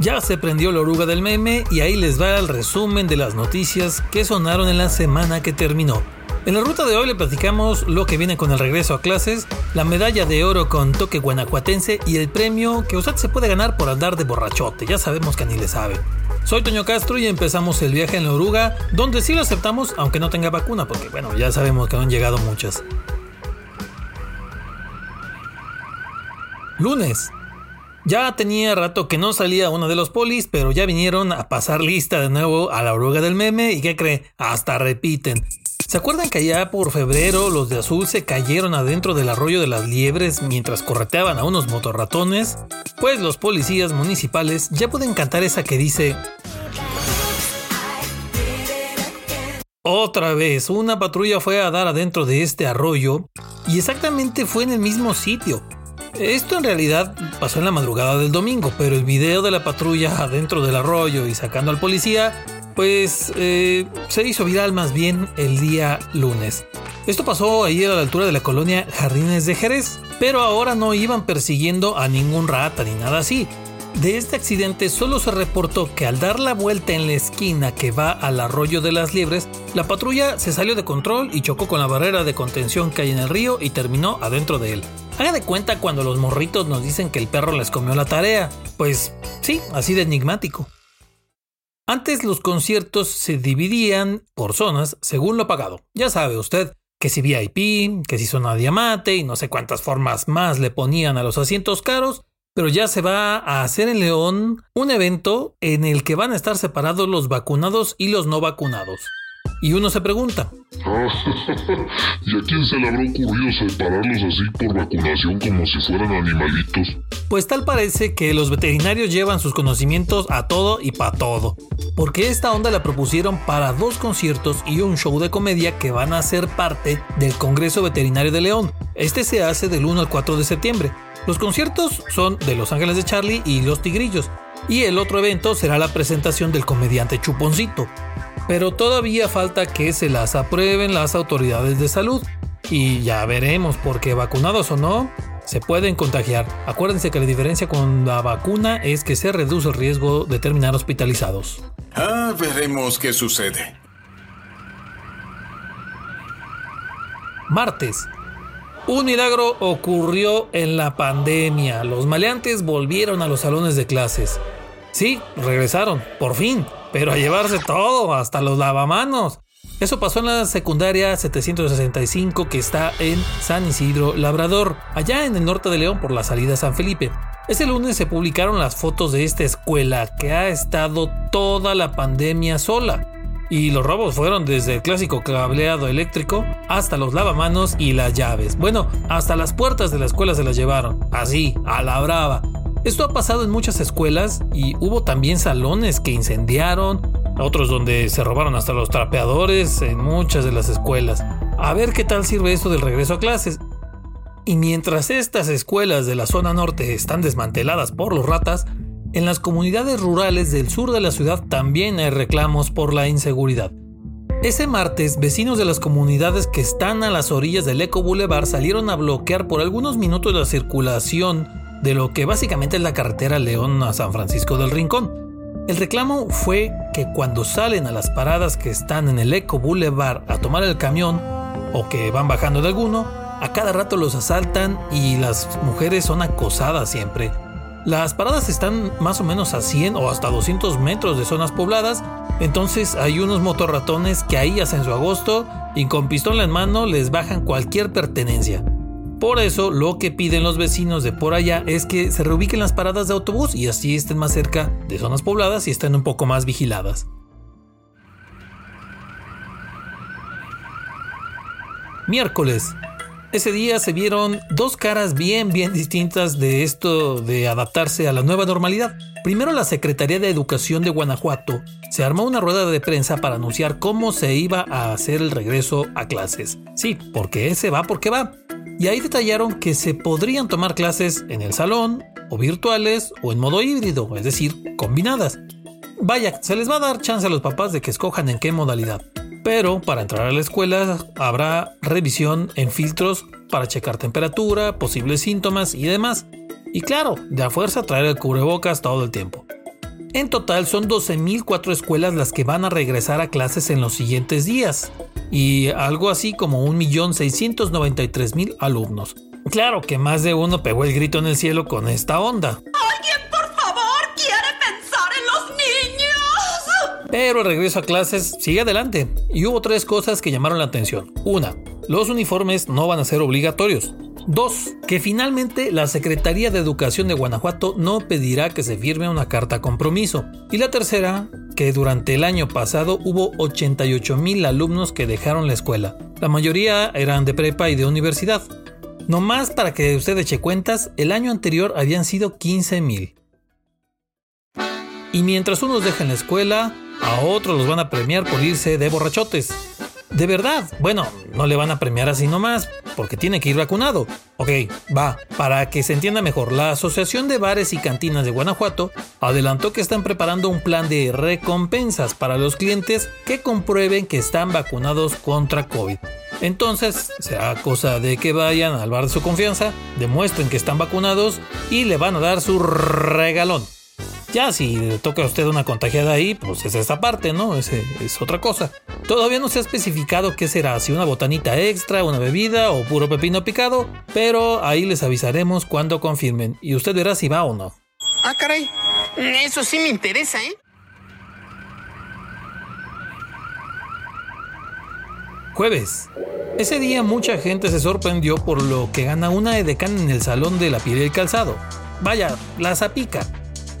Ya se prendió la oruga del meme y ahí les va el resumen de las noticias que sonaron en la semana que terminó. En la ruta de hoy le platicamos lo que viene con el regreso a clases, la medalla de oro con toque guanajuatense y el premio que usted se puede ganar por andar de borrachote, ya sabemos que ni le sabe. Soy Toño Castro y empezamos el viaje en la oruga, donde sí lo aceptamos aunque no tenga vacuna, porque bueno, ya sabemos que han llegado muchas. Lunes, ya tenía rato que no salía uno de los polis, pero ya vinieron a pasar lista de nuevo a la oruga del meme y ¿qué cree? Hasta repiten. ¿Se acuerdan que allá por febrero los de azul se cayeron adentro del arroyo de las liebres mientras correteaban a unos motorratones? Pues los policías municipales ya pueden cantar esa que dice... Otra vez, una patrulla fue a dar adentro de este arroyo y exactamente fue en el mismo sitio, esto en realidad pasó en la madrugada del domingo, pero el video de la patrulla adentro del arroyo y sacando al policía, pues eh, se hizo viral más bien el día lunes. Esto pasó ahí a la altura de la colonia Jardines de Jerez, pero ahora no iban persiguiendo a ningún rata ni nada así. De este accidente solo se reportó que al dar la vuelta en la esquina que va al arroyo de las liebres, la patrulla se salió de control y chocó con la barrera de contención que hay en el río y terminó adentro de él. Haga de cuenta cuando los morritos nos dicen que el perro les comió la tarea. Pues sí, así de enigmático. Antes los conciertos se dividían por zonas según lo pagado. Ya sabe usted que si VIP, que si zona diamante y no sé cuántas formas más le ponían a los asientos caros, pero ya se va a hacer en León un evento en el que van a estar separados los vacunados y los no vacunados. Y uno se pregunta. ¿Y a quién se le habrá ocurrido separarlos así por vacunación como si fueran animalitos? Pues tal parece que los veterinarios llevan sus conocimientos a todo y para todo. Porque esta onda la propusieron para dos conciertos y un show de comedia que van a ser parte del Congreso Veterinario de León. Este se hace del 1 al 4 de septiembre. Los conciertos son de Los Ángeles de Charlie y Los Tigrillos. Y el otro evento será la presentación del comediante Chuponcito pero todavía falta que se las aprueben las autoridades de salud. Y ya veremos, porque vacunados o no, se pueden contagiar. Acuérdense que la diferencia con la vacuna es que se reduce el riesgo de terminar hospitalizados. Ah, veremos qué sucede. Martes. Un milagro ocurrió en la pandemia. Los maleantes volvieron a los salones de clases. Sí, regresaron, por fin pero a llevarse todo, hasta los lavamanos. Eso pasó en la secundaria 765 que está en San Isidro Labrador, allá en el norte de León por la salida San Felipe. Ese lunes se publicaron las fotos de esta escuela que ha estado toda la pandemia sola. Y los robos fueron desde el clásico cableado eléctrico hasta los lavamanos y las llaves. Bueno, hasta las puertas de la escuela se las llevaron. Así, a la brava. Esto ha pasado en muchas escuelas y hubo también salones que incendiaron, otros donde se robaron hasta los trapeadores en muchas de las escuelas. A ver qué tal sirve esto del regreso a clases. Y mientras estas escuelas de la zona norte están desmanteladas por los ratas, en las comunidades rurales del sur de la ciudad también hay reclamos por la inseguridad. Ese martes, vecinos de las comunidades que están a las orillas del Eco Boulevard salieron a bloquear por algunos minutos la circulación de lo que básicamente es la carretera León a San Francisco del Rincón. El reclamo fue que cuando salen a las paradas que están en el Eco Boulevard a tomar el camión o que van bajando de alguno, a cada rato los asaltan y las mujeres son acosadas siempre. Las paradas están más o menos a 100 o hasta 200 metros de zonas pobladas, entonces hay unos motorratones que ahí hacen su agosto y con pistola en mano les bajan cualquier pertenencia. Por eso lo que piden los vecinos de por allá es que se reubiquen las paradas de autobús y así estén más cerca de zonas pobladas y estén un poco más vigiladas. Miércoles. Ese día se vieron dos caras bien bien distintas de esto de adaptarse a la nueva normalidad. Primero la Secretaría de Educación de Guanajuato se armó una rueda de prensa para anunciar cómo se iba a hacer el regreso a clases. Sí, porque ese va porque va y ahí detallaron que se podrían tomar clases en el salón, o virtuales, o en modo híbrido, es decir, combinadas. Vaya, se les va a dar chance a los papás de que escojan en qué modalidad. Pero para entrar a la escuela habrá revisión en filtros para checar temperatura, posibles síntomas y demás. Y claro, de a fuerza traer el cubrebocas todo el tiempo. En total son 12.004 escuelas las que van a regresar a clases en los siguientes días y algo así como 1.693.000 alumnos. Claro que más de uno pegó el grito en el cielo con esta onda. ¡Alguien, por favor, quiere pensar en los niños! Pero el regreso a clases sigue adelante y hubo tres cosas que llamaron la atención. Una, los uniformes no van a ser obligatorios. Dos, que finalmente la Secretaría de Educación de Guanajuato no pedirá que se firme una carta compromiso. Y la tercera, que durante el año pasado hubo 88 mil alumnos que dejaron la escuela. La mayoría eran de prepa y de universidad. No más para que usted eche cuentas, el año anterior habían sido 15 mil. Y mientras unos dejan la escuela, a otros los van a premiar por irse de borrachotes. De verdad, bueno, no le van a premiar así nomás, porque tiene que ir vacunado. Ok, va, para que se entienda mejor, la Asociación de Bares y Cantinas de Guanajuato adelantó que están preparando un plan de recompensas para los clientes que comprueben que están vacunados contra COVID. Entonces, será cosa de que vayan al bar de su confianza, demuestren que están vacunados y le van a dar su regalón. Ya si le toca a usted una contagiada ahí, pues es esta parte, ¿no? Es, es otra cosa. Todavía no se ha especificado qué será, si una botanita extra, una bebida o puro pepino picado, pero ahí les avisaremos cuando confirmen y usted verá si va o no. Ah, caray. Eso sí me interesa, ¿eh? Jueves. Ese día mucha gente se sorprendió por lo que gana una edecán en el salón de la piel y el calzado. Vaya, la zapica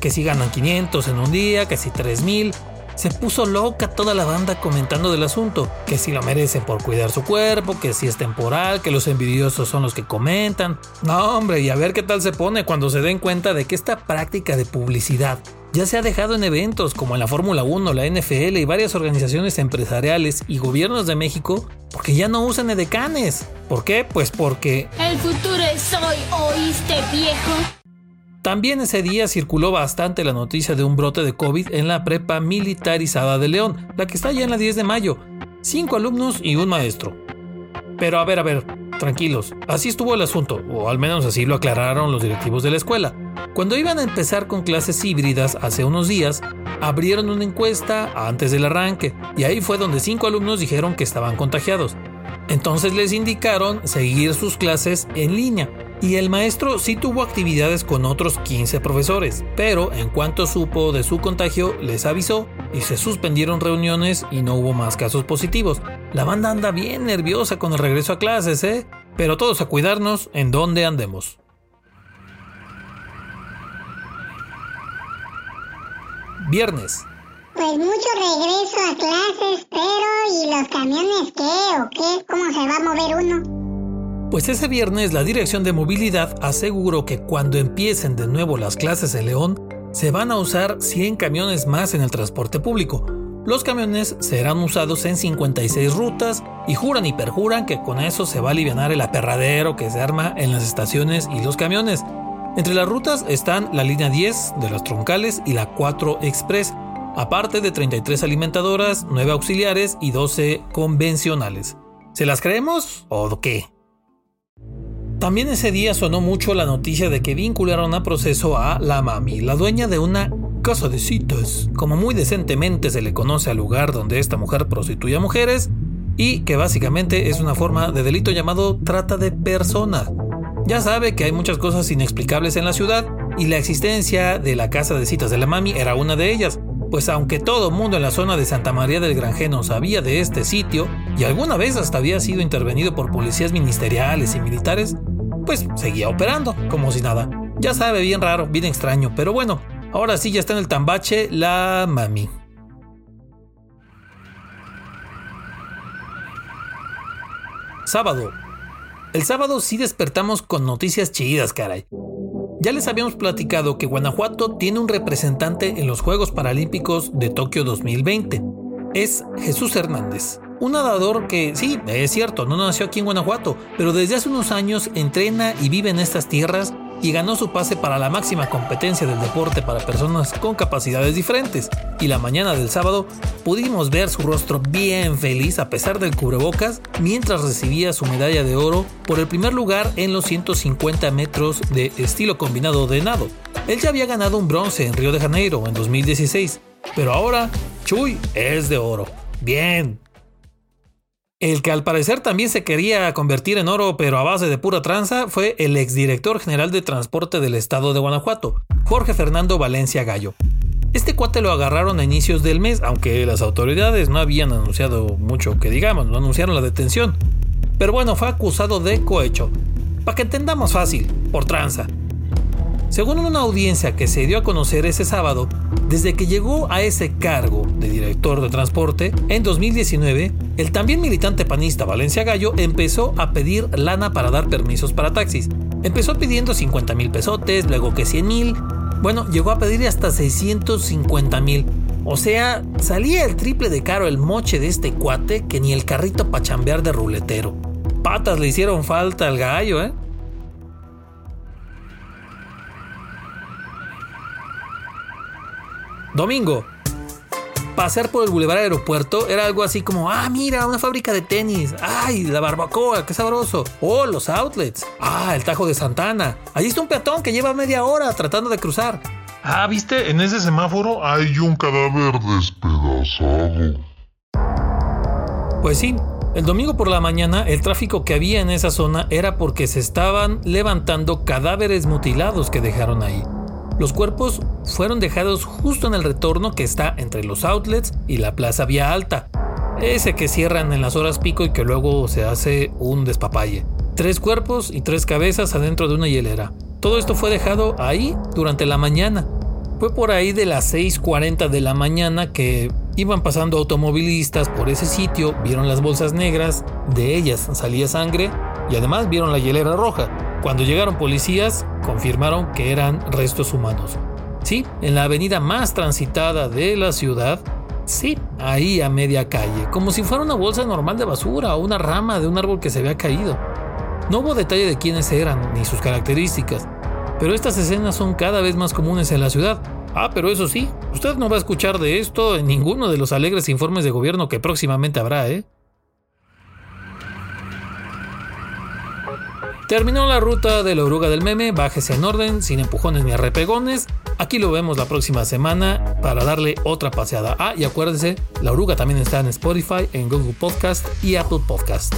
que si ganan 500 en un día, que si 3000. Se puso loca toda la banda comentando del asunto, que si lo merecen por cuidar su cuerpo, que si es temporal, que los envidiosos son los que comentan. No, hombre, y a ver qué tal se pone cuando se den cuenta de que esta práctica de publicidad ya se ha dejado en eventos como en la Fórmula 1, la NFL y varias organizaciones empresariales y gobiernos de México porque ya no usan edecanes. ¿Por qué? Pues porque... El futuro es hoy, ¿oíste viejo? También ese día circuló bastante la noticia de un brote de COVID en la prepa militarizada de León, la que está ya en la 10 de mayo. Cinco alumnos y un maestro. Pero a ver, a ver, tranquilos, así estuvo el asunto, o al menos así lo aclararon los directivos de la escuela. Cuando iban a empezar con clases híbridas hace unos días, abrieron una encuesta antes del arranque, y ahí fue donde cinco alumnos dijeron que estaban contagiados. Entonces les indicaron seguir sus clases en línea. Y el maestro sí tuvo actividades con otros 15 profesores, pero en cuanto supo de su contagio, les avisó y se suspendieron reuniones y no hubo más casos positivos. La banda anda bien nerviosa con el regreso a clases, ¿eh? Pero todos a cuidarnos en donde andemos. Viernes. Pues mucho regreso a clases, pero ¿y los camiones qué o qué? ¿Cómo se va a mover uno? Pues ese viernes la Dirección de Movilidad aseguró que cuando empiecen de nuevo las clases en León, se van a usar 100 camiones más en el transporte público. Los camiones serán usados en 56 rutas y juran y perjuran que con eso se va a aliviar el aperradero que se arma en las estaciones y los camiones. Entre las rutas están la línea 10 de las troncales y la 4 Express, aparte de 33 alimentadoras, 9 auxiliares y 12 convencionales. ¿Se las creemos o qué? También ese día sonó mucho la noticia de que vincularon a proceso a la mami, la dueña de una casa de citas, como muy decentemente se le conoce al lugar donde esta mujer prostituye a mujeres, y que básicamente es una forma de delito llamado trata de personas. Ya sabe que hay muchas cosas inexplicables en la ciudad y la existencia de la casa de citas de la mami era una de ellas, pues aunque todo mundo en la zona de Santa María del Granjeno sabía de este sitio y alguna vez hasta había sido intervenido por policías ministeriales y militares, pues seguía operando como si nada. Ya sabe, bien raro, bien extraño, pero bueno, ahora sí ya está en el tambache la mami. Sábado, el sábado sí despertamos con noticias chidas, caray. Ya les habíamos platicado que Guanajuato tiene un representante en los Juegos Paralímpicos de Tokio 2020. Es Jesús Hernández, un nadador que, sí, es cierto, no nació aquí en Guanajuato, pero desde hace unos años entrena y vive en estas tierras y ganó su pase para la máxima competencia del deporte para personas con capacidades diferentes. Y la mañana del sábado pudimos ver su rostro bien feliz a pesar del cubrebocas mientras recibía su medalla de oro por el primer lugar en los 150 metros de estilo combinado de nado. Él ya había ganado un bronce en Río de Janeiro en 2016, pero ahora Chuy es de oro. Bien. El que al parecer también se quería convertir en oro, pero a base de pura tranza, fue el exdirector general de transporte del estado de Guanajuato, Jorge Fernando Valencia Gallo. Este cuate lo agarraron a inicios del mes, aunque las autoridades no habían anunciado mucho que digamos, no anunciaron la detención. Pero bueno, fue acusado de cohecho. Para que entendamos fácil, por tranza. Según una audiencia que se dio a conocer ese sábado, desde que llegó a ese cargo de director de transporte en 2019, el también militante panista Valencia Gallo empezó a pedir lana para dar permisos para taxis. Empezó pidiendo 50 mil pesotes, luego que 100 mil, bueno, llegó a pedir hasta 650 mil. O sea, salía el triple de caro el moche de este cuate que ni el carrito para chambear de ruletero. Patas le hicieron falta al gallo, ¿eh? Domingo. Pasar por el Boulevard Aeropuerto era algo así como, ah, mira, una fábrica de tenis. Ay, la barbacoa, qué sabroso. Oh, los outlets. Ah, el Tajo de Santana. Allí está un peatón que lleva media hora tratando de cruzar. Ah, ¿viste? En ese semáforo hay un cadáver despedazado. Pues sí, el domingo por la mañana el tráfico que había en esa zona era porque se estaban levantando cadáveres mutilados que dejaron ahí. Los cuerpos fueron dejados justo en el retorno que está entre los outlets y la Plaza Vía Alta, ese que cierran en las horas pico y que luego se hace un despapalle. Tres cuerpos y tres cabezas adentro de una hielera. Todo esto fue dejado ahí durante la mañana. Fue por ahí de las 6.40 de la mañana que iban pasando automovilistas por ese sitio, vieron las bolsas negras, de ellas salía sangre y además vieron la hielera roja. Cuando llegaron policías, confirmaron que eran restos humanos. Sí, en la avenida más transitada de la ciudad, sí, ahí a media calle, como si fuera una bolsa normal de basura o una rama de un árbol que se había caído. No hubo detalle de quiénes eran ni sus características, pero estas escenas son cada vez más comunes en la ciudad. Ah, pero eso sí, usted no va a escuchar de esto en ninguno de los alegres informes de gobierno que próximamente habrá, ¿eh? Terminó la ruta de la oruga del meme, bájese en orden, sin empujones ni arrepegones. Aquí lo vemos la próxima semana para darle otra paseada. Ah, y acuérdense, la oruga también está en Spotify, en Google Podcast y Apple Podcast.